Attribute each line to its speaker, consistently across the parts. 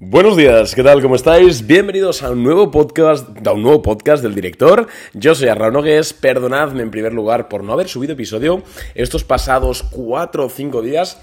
Speaker 1: Buenos días, ¿qué tal? ¿Cómo estáis? Bienvenidos a un nuevo podcast, a un nuevo podcast del director. Yo soy Arraun Nogues, perdonadme en primer lugar por no haber subido episodio estos pasados 4 o 5 días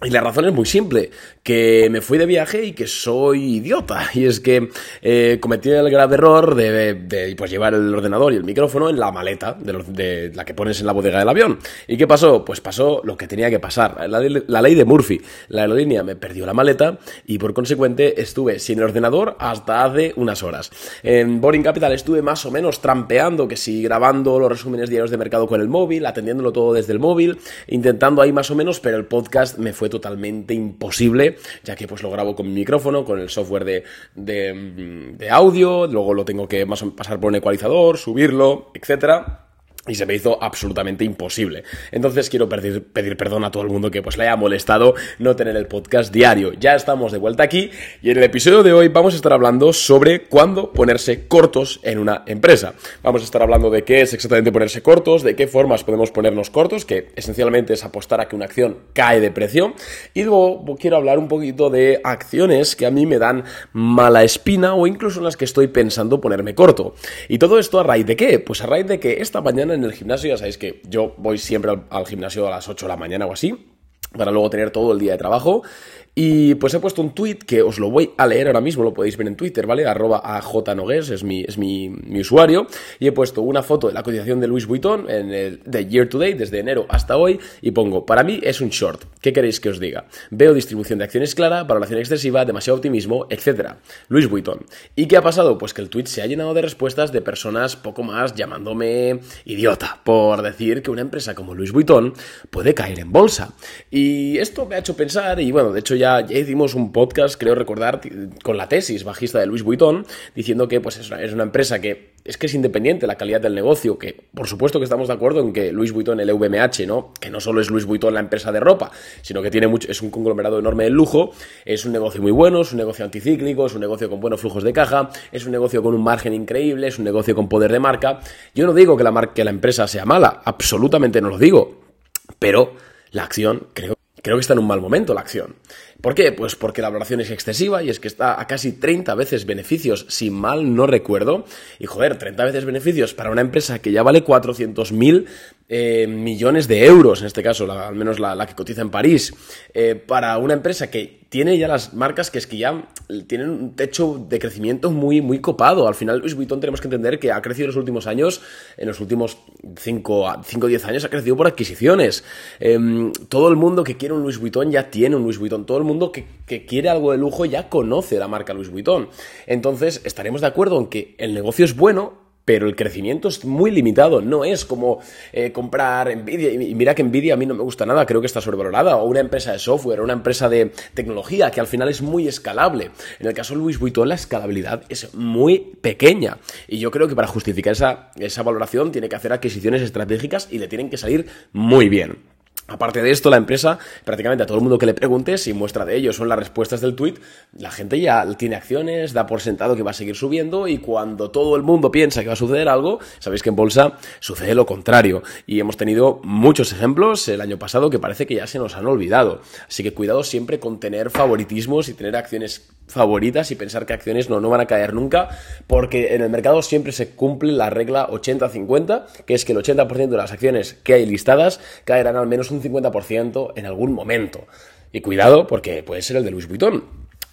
Speaker 1: y la razón es muy simple, que me fui de viaje y que soy idiota. Y es que eh, cometí el grave error de, pues, llevar el ordenador y el micrófono en la maleta de, la que pones en la bodega del avión. ¿Y qué pasó? Pues pasó lo que tenía que pasar. La, la, ley de Murphy. La aerolínea me perdió la maleta y por consecuente estuve sin el ordenador hasta hace unas horas. En Boring Capital estuve más o menos trampeando, que si grabando los resúmenes diarios de mercado con el móvil, atendiéndolo todo desde el móvil, intentando ahí más o menos, pero el podcast me fue totalmente imposible, ya que pues lo grabo con mi micrófono, con el software de, de, audio, luego lo tengo que pasar por un ecualizador, subirlo, etcétera y se me hizo absolutamente imposible. Entonces quiero pedir, pedir, perdón a todo el mundo que pues le haya molestado no tener el podcast diario. Ya estamos de vuelta aquí y en el episodio de hoy vamos a estar hablando sobre cuándo ponerse cortos en una empresa. Vamos a estar hablando de qué es exactamente ponerse cortos, de qué formas podemos ponernos cortos, que esencialmente es apostar a que una acción cae de precio. Y luego quiero hablar un poquito de acciones que a mí me dan mala espina o incluso en las que estoy pensando ponerme corto. Y todo esto a raíz de qué? Pues a raíz de que esta mañana en el gimnasio, ya sabéis que yo voy siempre al, gimnasio a las 8 de la mañana o así, para luego tener todo el día de trabajo. Y pues he puesto un tweet que os lo voy a leer ahora mismo, lo podéis ver en Twitter, ¿vale? Arroba ajnogues, es mi, es mi, usuario. Y he puesto una foto de la cotización de Louis Vuitton en el, de year to date, desde enero hasta hoy, y pongo, para mí es un short. ¿Qué queréis que os diga? Veo distribución de acciones clara, valoración excesiva, demasiado optimismo, etc. Louis Vuitton. ¿Y qué ha pasado? Pues que el tweet se ha llenado de respuestas de personas poco más llamándome idiota por decir que una empresa como Louis Vuitton puede caer en bolsa. Y esto me ha hecho pensar, y bueno, de hecho ya ya, hicimos un podcast, creo recordar, con la tesis bajista de Luis Vuitton, diciendo que pues, es, una, es una empresa que es que es independiente la calidad del negocio, que por supuesto que estamos de acuerdo en que Luis Vuitton, el VMH, ¿no? Que no solo es Luis Vuitton la empresa de ropa, sino que tiene mucho, es un conglomerado enorme de lujo, es un negocio muy bueno, es un negocio anticíclico, es un negocio con buenos flujos de caja, es un negocio con un margen increíble, es un negocio con poder de marca. Yo no digo que la, que la empresa sea mala, absolutamente no lo digo, pero la acción creo, creo que está en un mal momento, la acción. ¿Por qué? Pues porque la valoración es excesiva y es que está a casi 30 veces beneficios, si mal no recuerdo. Y joder, 30 veces beneficios para una empresa que ya vale 400.000 eh, millones de euros, en este caso, al menos la, que cotiza en París, eh, para una empresa que tiene ya las marcas que es que ya tienen un techo de crecimiento muy, muy copado. Al final, Luis Vuitton tenemos que entender que ha crecido en los últimos años, en los últimos 5 o 10 años, ha crecido por adquisiciones. Em, todo el mundo que quiere un Luis Vuitton ya tiene un Luis Vuitton. Todo mundo que, quiere algo de lujo ya conoce la marca Louis Vuitton. Entonces, estaremos de acuerdo en que el negocio es bueno, pero el crecimiento es muy limitado. No es como eh, comprar Nvidia. Y mira que Nvidia a mí no me gusta nada, creo que está sobrevalorada. O una empresa de software, o una empresa de tecnología que al final es muy escalable. En el caso de Louis Vuitton, la escalabilidad es muy pequeña. Y yo creo que para justificar esa, esa valoración tiene que hacer adquisiciones estratégicas y le tienen que salir muy bien. Aparte de esto, la empresa, prácticamente a todo el mundo que le pregunte, si muestra de ello son las respuestas del tweet, la gente ya tiene acciones, da por sentado que va a seguir subiendo y cuando todo el mundo piensa que va a suceder algo, sabéis que en bolsa sucede lo contrario. Y hemos tenido muchos ejemplos el año pasado que parece que ya se nos han olvidado. Así que cuidado siempre con tener favoritismos y tener acciones favoritas y pensar que acciones no, no van a caer nunca, porque en el mercado siempre se cumple la regla 80-50, que es que el 80% de las acciones que hay listadas caerán al menos un 50% en algún momento. Y cuidado, porque puede ser el de Luis Vuitton.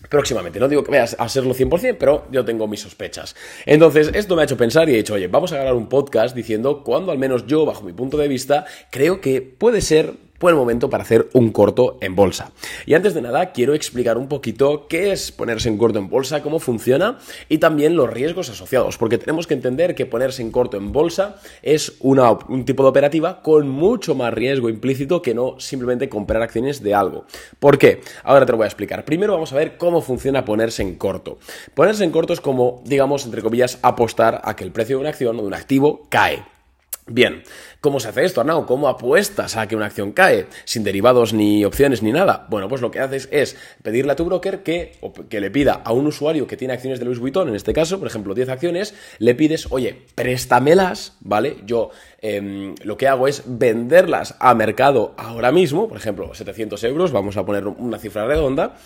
Speaker 1: Próximamente, no digo que vayas a serlo 100%, pero yo tengo mis sospechas. Entonces, esto me ha hecho pensar y he dicho, oye, vamos a grabar un podcast diciendo cuando al menos yo, bajo mi punto de vista, creo que puede ser buen momento para hacer un corto en bolsa. Y antes de nada, quiero explicar un poquito qué es ponerse en corto en bolsa, cómo funciona y también los riesgos asociados, porque tenemos que entender que ponerse en corto en bolsa es una, un tipo de operativa con mucho más riesgo implícito que no simplemente comprar acciones de algo. ¿Por qué? Ahora te lo voy a explicar. Primero vamos a ver cómo funciona ponerse en corto. Ponerse en corto es como, digamos, entre comillas, apostar a que el precio de una acción o de un activo cae. Bien, ¿cómo se hace esto, Arnau? ¿Cómo apuestas a que una acción cae sin derivados ni opciones ni nada? Bueno, pues lo que haces es pedirle a tu broker que, que le pida a un usuario que tiene acciones de Louis Vuitton, en este caso, por ejemplo, 10 acciones, le pides, oye, préstamelas, ¿vale? Yo em, lo que hago es venderlas a mercado ahora mismo, por ejemplo, 700 euros, vamos a poner una cifra redonda,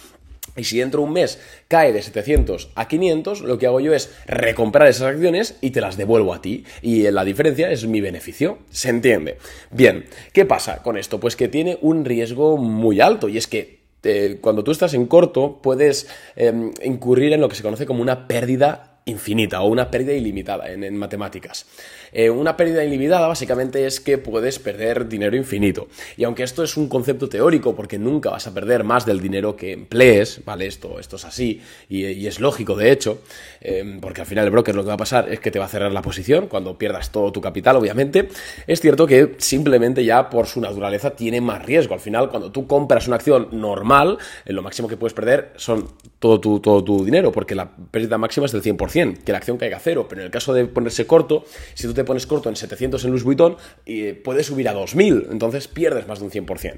Speaker 1: Y si dentro de un mes cae de 700 a 500, lo que hago yo es recomprar esas acciones y te las devuelvo a ti. Y la diferencia es mi beneficio. ¿Se entiende? Bien, ¿qué pasa con esto? Pues que tiene un riesgo muy alto y es que eh, cuando tú estás en corto puedes em, incurrir en lo que se conoce como una pérdida infinita o una pérdida ilimitada en, matemáticas. Eh, una pérdida ilimitada básicamente es que puedes perder dinero infinito. Y aunque esto es un concepto teórico, porque nunca vas a perder más del dinero que emplees, ¿vale? Esto, esto es así y, es lógico de hecho, eh, porque al final el broker lo que va a pasar es que te va a cerrar la posición cuando pierdas todo tu capital, obviamente. Es cierto que simplemente ya por su naturaleza tiene más riesgo. Al final, cuando tú compras una acción normal, eh, lo máximo que puedes perder son todo tu, todo tu dinero, porque la pérdida máxima es del 100% que la acción caiga a cero, pero en el caso de ponerse corto, si tú te pones corto en 700 en Louis Vuitton, eh, puedes subir a 2000, entonces pierdes más de un 100%.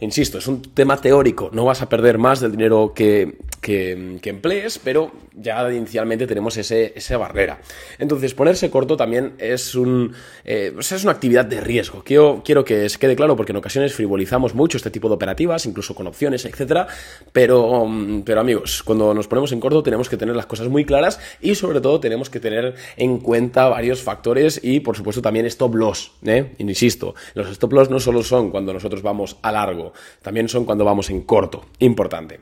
Speaker 1: Insisto, es un tema teórico, no vas a perder más del dinero que, que, emplees, pero ya inicialmente tenemos ese, esa barrera. Entonces, ponerse corto también es, un, eh, es una actividad de riesgo. Quiero, quiero que se quede claro porque en ocasiones frivolizamos mucho este tipo de operativas, incluso con opciones, etcétera, pero, pero amigos, cuando nos ponemos en corto tenemos que tener las cosas muy claras y sobre todo tenemos que tener en cuenta varios factores y por supuesto también stop loss. ¿eh? Insisto, los stop loss no solo son cuando nosotros vamos a largo, también son cuando vamos en corto. Importante.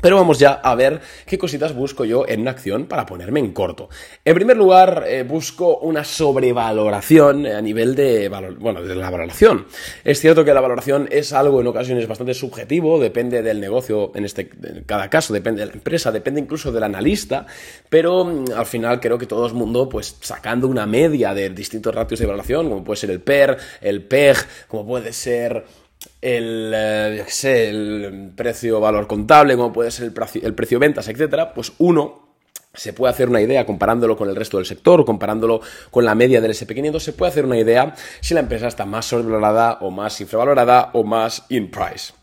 Speaker 1: Pero vamos ya a ver qué cositas busco yo en una acción para ponerme en corto. En primer lugar, eh, busco una sobrevaloración a nivel de, bueno, de la valoración. Es cierto que la valoración es algo en ocasiones bastante subjetivo, depende del negocio, en este cada caso, depende de la empresa, depende incluso del analista, pero mm, al final creo que todo el mundo, pues sacando una media de distintos ratios de valoración, como puede ser el PER, el PEG, como puede ser el, eh, el precio valor contable, como puede ser el precio, el precio ventas, etcétera, pues uno se puede hacer una idea comparándolo con el resto del sector, comparándolo con la media del SP500, se puede hacer una idea si la empresa está más sobrevalorada o más infravalorada o más in price.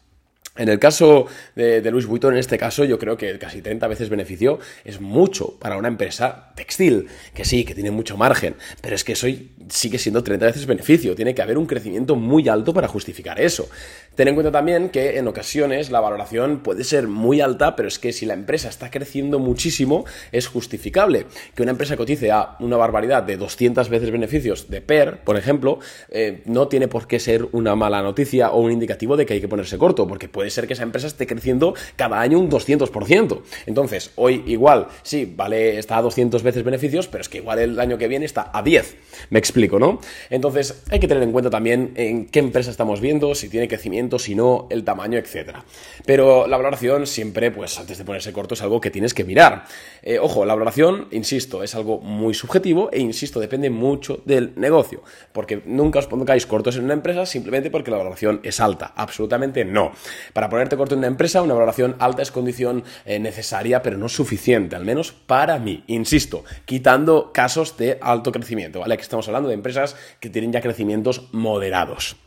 Speaker 1: En el caso de, Louis Vuitton, en este caso, yo creo que casi 30 veces beneficio es mucho para una empresa textil, que sí, que tiene mucho margen, pero es que eso sigue siendo 30 veces beneficio. Tiene que haber un crecimiento muy alto para justificar eso. Ten en cuenta también que en ocasiones la valoración puede ser muy alta, pero es que si la empresa está creciendo muchísimo, es justificable. Que una empresa cotice a una barbaridad de 200 veces beneficios de PER, por ejemplo, eh, no tiene por qué ser una mala noticia o un indicativo de que hay que ponerse corto, porque puede ser que esa empresa esté creciendo cada año un 200%. Entonces, hoy igual, sí, vale, está a 200 veces beneficios, pero es que igual el año que viene está a 10. Me explico, ¿no? Entonces, hay que tener en cuenta también en qué empresa estamos viendo, si tiene crecimiento si no el tamaño, etcétera. Pero la valoración siempre, pues antes de ponerse corto, es algo que tienes que mirar. Eh, ojo, la valoración, insisto, es algo muy subjetivo e insisto, depende mucho del negocio. Porque nunca os pongáis cortos en una empresa simplemente porque la valoración es alta. Absolutamente no. Para ponerte corto en una empresa, una valoración alta es condición eh, necesaria, pero no suficiente, al menos para mí. Insisto, quitando casos de alto crecimiento, ¿vale? Que estamos hablando de empresas que tienen ya crecimientos moderados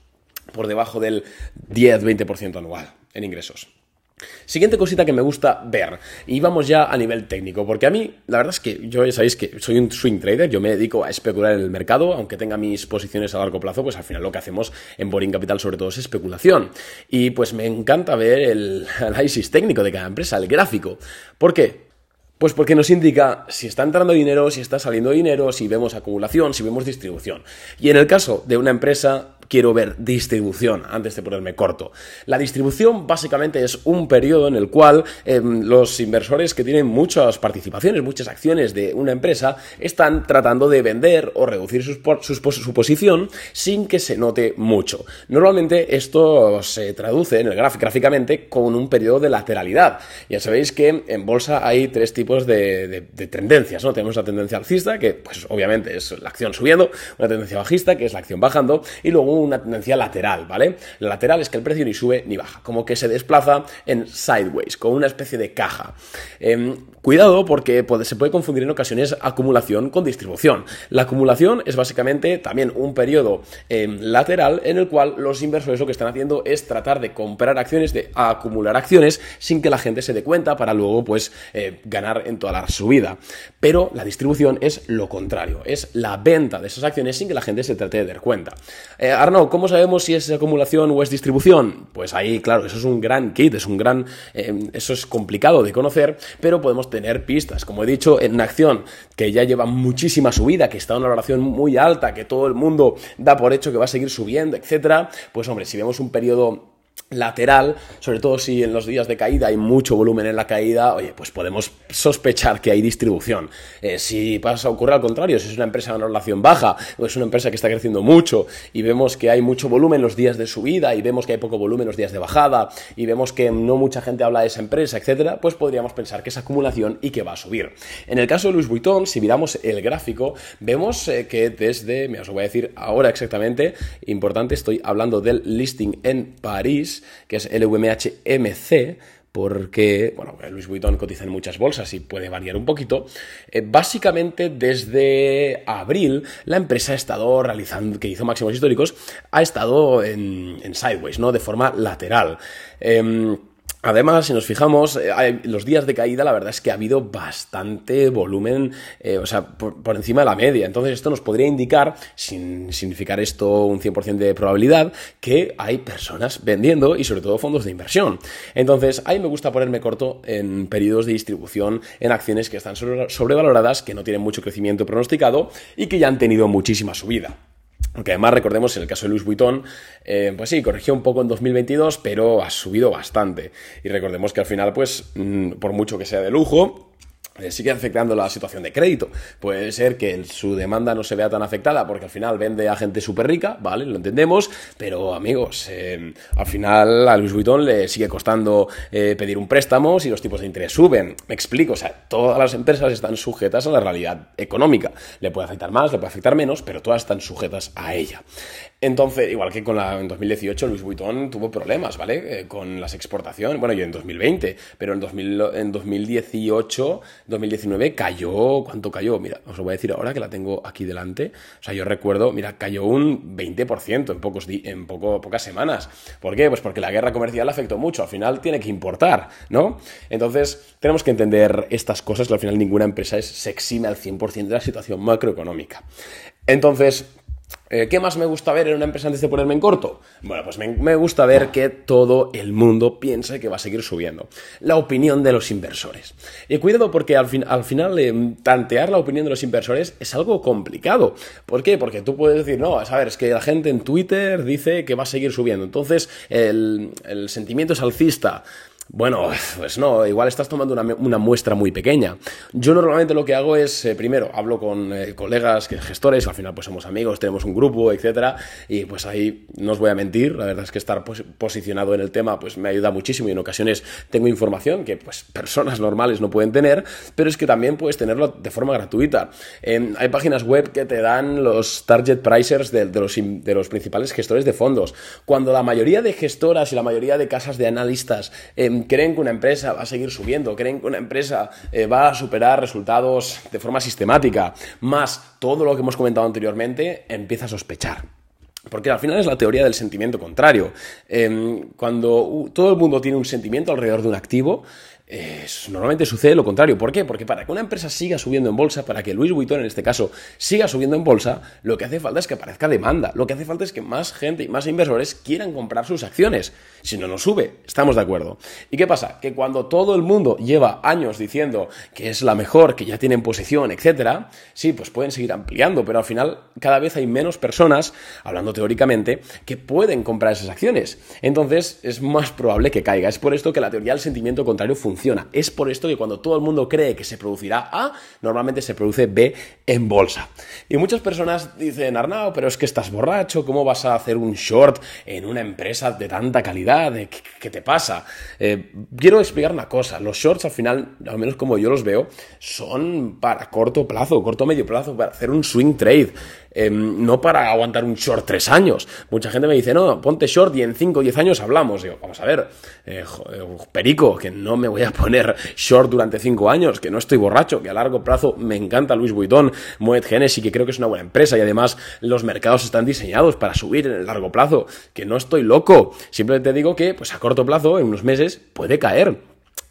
Speaker 1: por debajo del 10-20% anual en ingresos. Siguiente cosita que me gusta ver, y vamos ya a nivel técnico, porque a mí, la verdad es que yo ya sabéis que soy un swing trader, yo me dedico a especular en el mercado, aunque tenga mis posiciones a largo plazo, pues al final lo que hacemos en Boring Capital sobre todo es especulación. Y pues me encanta ver el análisis técnico de cada empresa, el gráfico. ¿Por qué? Pues porque nos indica si está entrando dinero, si está saliendo dinero, si vemos acumulación, si vemos distribución. Y en el caso de una empresa, quiero ver distribución antes de ponerme corto. La distribución básicamente es un periodo en el cual em, los inversores que tienen muchas participaciones, muchas acciones de una empresa, están tratando de vender o reducir su posición sin que se note mucho. Normalmente esto se traduce en el gráficamente con un periodo de lateralidad. Ya sabéis que en bolsa hay tres tipos de, tendencias, ¿no? Tenemos la tendencia alcista, que pues obviamente es la acción subiendo, una tendencia bajista, que es la acción bajando, y luego una tendencia lateral, ¿vale? La lateral es que el precio ni sube ni baja, como que se desplaza en sideways, con una especie de caja. Em, cuidado porque se puede confundir en ocasiones acumulación con distribución. La acumulación es básicamente también un periodo em, lateral en el cual los inversores lo que están haciendo es tratar de comprar acciones, de acumular acciones sin que la gente se dé cuenta para luego pues eh, ganar en toda la subida. Pero la distribución es lo contrario, es la venta de esas acciones sin que la gente se trate de dar cuenta. Eh, Arno, ¿cómo sabemos si es acumulación o es distribución? Pues ahí, claro, eso es un gran kit, es un gran, eh, eso es complicado de conocer, pero podemos tener pistas. Como he dicho, en una acción que ya lleva muchísima subida, que está en una valoración muy alta, que todo el mundo da por hecho que va a seguir subiendo, etcétera, pues hombre, si vemos un periodo lateral, sobre todo si en los días de caída hay mucho volumen en la caída, oye, pues podemos sospechar que hay distribución. Eh, si pasa a ocurrir al contrario, si es una empresa una relación baja o es una empresa que está creciendo mucho y vemos que hay mucho volumen los días de subida y vemos que hay poco volumen los días de bajada y vemos que no mucha gente habla de esa empresa, etcétera, pues podríamos pensar que es acumulación y que va a subir. En el caso de Louis Vuitton, si miramos el gráfico, vemos eh, que desde, me os lo voy a decir ahora exactamente, importante, estoy hablando del listing en París, que es LVMH-MC, porque, bueno, Louis Vuitton cotiza en muchas bolsas y puede variar un poquito. Eh, básicamente, desde abril, la empresa ha estado realizando, que hizo máximos históricos, ha estado en, sideways, ¿no? De forma lateral. Em, Además, si nos fijamos, eh, los días de caída, la verdad es que ha habido bastante volumen, eh, o sea, por, encima de la media. Entonces, esto nos podría indicar, sin significar esto un 100% de probabilidad, que hay personas vendiendo y sobre todo fondos de inversión. Entonces, ahí me gusta ponerme corto en periodos de distribución en acciones que están sobrevaloradas, que no tienen mucho crecimiento pronosticado y que ya han tenido muchísima subida. Aunque además recordemos en el caso de Louis Vuitton, eh, pues sí, corrigió un poco en 2022, pero ha subido bastante. Y recordemos que al final, pues, mm, por mucho que sea de lujo, sigue afectando la situación de crédito. Puede ser que su demanda no se vea tan afectada porque al final vende a gente súper rica, ¿vale? Lo entendemos, pero amigos, eh, al final a Luis Vuitton le sigue costando eh, pedir un préstamo si los tipos de interés suben. Me explico, o sea, todas las empresas están sujetas a la realidad económica. Le puede afectar más, le puede afectar menos, pero todas están sujetas a ella. Entonces, igual que con la, en 2018, Louis Vuitton tuvo problemas, ¿vale? Eh, con las exportaciones, bueno, yo en 2020, pero en, 2000, en 2018, 2019 cayó, ¿cuánto cayó? Mira, os lo voy a decir ahora que la tengo aquí delante. O sea, yo recuerdo, mira, cayó un 20% en, pocos en poco, pocas semanas. ¿Por qué? Pues porque la guerra comercial afectó mucho, al final tiene que importar, ¿no? Entonces, tenemos que entender estas cosas, que al final ninguna empresa es, se exime al 100% de la situación macroeconómica. Entonces, eh, ¿Qué más me gusta ver en una empresa antes de ponerme en corto? Bueno, pues me, gusta ver que todo el mundo piensa que va a seguir subiendo. La opinión de los inversores. Y cuidado porque al, final eh, tantear la opinión de los inversores es algo complicado. ¿Por qué? Porque tú puedes decir, no, a ver, es que la gente en Twitter dice que va a seguir subiendo. Entonces el, el sentimiento es alcista. Bueno, pues no, igual estás tomando una, muestra muy pequeña. Yo normalmente lo que hago es, eh, primero, hablo con eh, colegas, gestores, al final pues somos amigos, tenemos un grupo, etcétera, y pues ahí no os voy a mentir, la verdad es que estar posicionado en el tema pues me ayuda muchísimo y en ocasiones tengo información que pues personas normales no pueden tener, pero es que también puedes tenerlo de forma gratuita. hay páginas web que te dan los target pricers de, los, de los principales gestores de fondos. Cuando la mayoría de gestoras y la mayoría de casas de analistas em, creen que una empresa va a seguir subiendo, creen que una empresa eh, va a superar resultados de forma sistemática, más todo lo que hemos comentado anteriormente, empieza a sospechar. Porque al final es la teoría del sentimiento contrario. Em, cuando todo el mundo tiene un sentimiento alrededor de un activo, normalmente sucede lo contrario. ¿Por qué? Porque para que una empresa siga subiendo en bolsa, para que Luis Vuitton en este caso siga subiendo en bolsa, lo que hace falta es que aparezca demanda. Lo que hace falta es que más gente y más inversores quieran comprar sus acciones. Si no, no sube. Estamos de acuerdo. ¿Y qué pasa? Que cuando todo el mundo lleva años diciendo que es la mejor, que ya tienen posición, etcétera, sí, pues pueden seguir ampliando, pero al final cada vez hay menos personas, hablando teóricamente, que pueden comprar esas acciones. Entonces es más probable que caiga. Es por esto que la teoría del sentimiento contrario funciona es por esto que cuando todo el mundo cree que se producirá A, normalmente se produce B en bolsa. Y muchas personas dicen, Arnau, pero es que estás borracho, ¿cómo vas a hacer un short en una empresa de tanta calidad? ¿Qué, te pasa? Eh, quiero explicar una cosa, los shorts al final, al menos como yo los veo, son para corto plazo, corto medio plazo, para hacer un swing trade. Em, no para aguantar un short tres años. Mucha gente me dice, no, ponte short y en cinco o diez años hablamos. Digo, vamos a ver, eh, eh, perico, que no me voy a poner short durante cinco años, que no estoy borracho, que a largo plazo me encanta Luis Vuitton, Moet Genesis, que creo que es una buena empresa y además los mercados están diseñados para subir en el largo plazo, que no estoy loco. Simplemente digo que, pues a corto plazo, en unos meses, puede caer.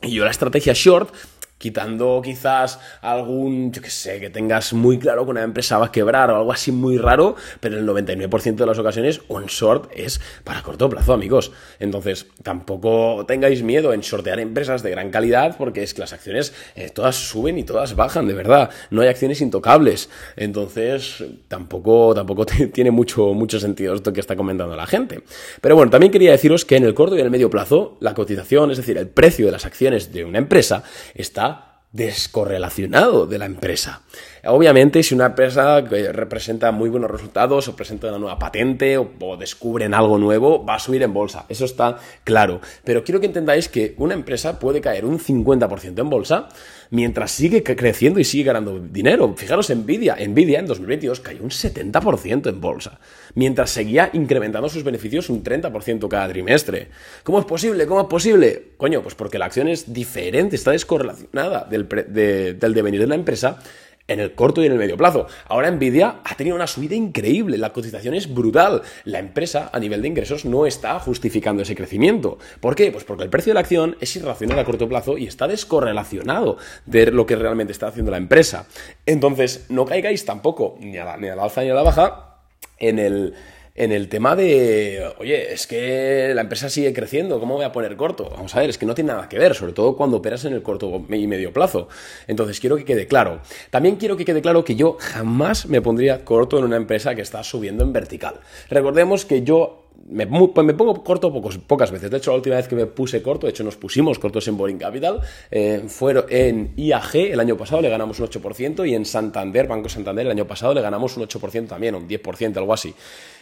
Speaker 1: Y yo la estrategia short quitando quizás algún, yo qué sé, que tengas muy claro que una empresa va a quebrar o algo así muy raro, pero el 99% de las ocasiones un short es para corto plazo, amigos. Entonces, tampoco tengáis miedo en sortear empresas de gran calidad porque es que las acciones eh, todas suben y todas bajan, de verdad. No hay acciones intocables. Entonces, tampoco, tampoco tiene mucho, mucho sentido esto que está comentando la gente. Pero bueno, también quería deciros que en el corto y en el medio plazo, la cotización, es decir, el precio de las acciones de una empresa, está descorrelacionado de la empresa. Obviamente, si una empresa representa muy buenos resultados o presenta una nueva patente o, descubren algo nuevo, va a subir en bolsa. Eso está claro. Pero quiero que entendáis que una empresa puede caer un 50% en bolsa mientras sigue creciendo y sigue ganando dinero. Fijaros, Nvidia. Nvidia en 2022 cayó un 70% en bolsa, mientras seguía incrementando sus beneficios un 30% cada trimestre. ¿Cómo es posible? ¿Cómo es posible? Coño, pues porque la acción es diferente, está descorrelacionada del, del devenir de la empresa en el corto y en el medio plazo. Ahora Nvidia ha tenido una subida increíble, la cotización es brutal. La empresa a nivel de ingresos no está justificando ese crecimiento. ¿Por qué? Pues porque el precio de la acción es irracional a corto plazo y está descorrelacionado de lo que realmente está haciendo la empresa. Entonces, no caigáis tampoco ni a la, ni a la alza ni a la baja en el en el tema de, oye, es que la empresa sigue creciendo, ¿cómo voy a poner corto? Vamos a ver, es que no tiene nada que ver, sobre todo cuando operas en el corto y medio plazo. Entonces, quiero que quede claro. También quiero que quede claro que yo jamás me pondría corto en una empresa que está subiendo en vertical. Recordemos que yo me, pues me, pongo corto pocas veces. De hecho, la última vez que me puse corto, de hecho nos pusimos cortos en Boring Capital, eh, fueron en IAG el año pasado le ganamos un 8% y en Santander, Banco Santander, el año pasado le ganamos un 8% también, un 10%, algo así.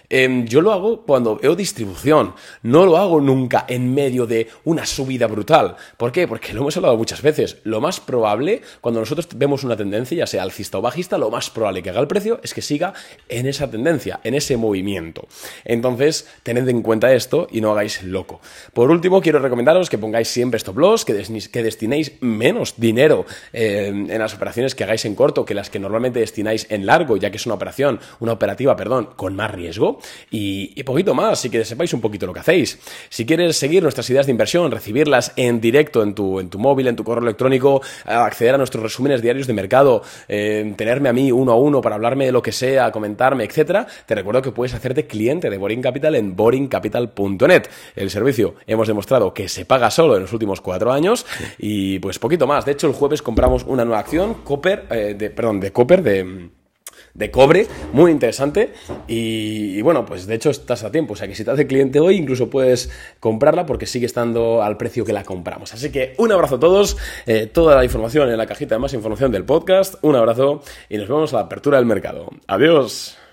Speaker 1: Em, yo lo hago cuando veo distribución, no lo hago nunca en medio de una subida brutal. ¿Por qué? Porque lo hemos hablado muchas veces. Lo más probable, cuando nosotros vemos una tendencia, ya sea alcista o bajista, lo más probable que haga el precio es que siga en esa tendencia, en ese movimiento. Entonces, tened en cuenta esto y no hagáis loco. Por último, quiero recomendaros que pongáis siempre stop loss, que, destinéis menos dinero em, en las operaciones que hagáis en corto que las que normalmente destináis en largo, ya que es una operación, una operativa, perdón, con más riesgo y, poquito más, si que sepáis un poquito lo que hacéis. Si quieres seguir nuestras ideas de inversión, recibirlas en directo en tu, en tu móvil, en tu correo electrónico, acceder a nuestros resúmenes diarios de mercado, eh, tenerme a mí uno a uno para hablarme de lo que sea, comentarme, etcétera, te recuerdo que puedes hacerte cliente de Boring Capital en boringcapital.net. El servicio hemos demostrado que se paga solo en los últimos cuatro años y pues poquito más. De hecho, el jueves compramos una nueva acción, Copper, eh, de, perdón, de Copper, de de cobre, muy interesante. Y, bueno, pues de hecho estás a tiempo. O sea que si te hace cliente hoy, incluso puedes comprarla porque sigue estando al precio que la compramos. Así que un abrazo a todos. Eh, toda la información en la cajita de más información del podcast. Un abrazo y nos vemos a la apertura del mercado. Adiós.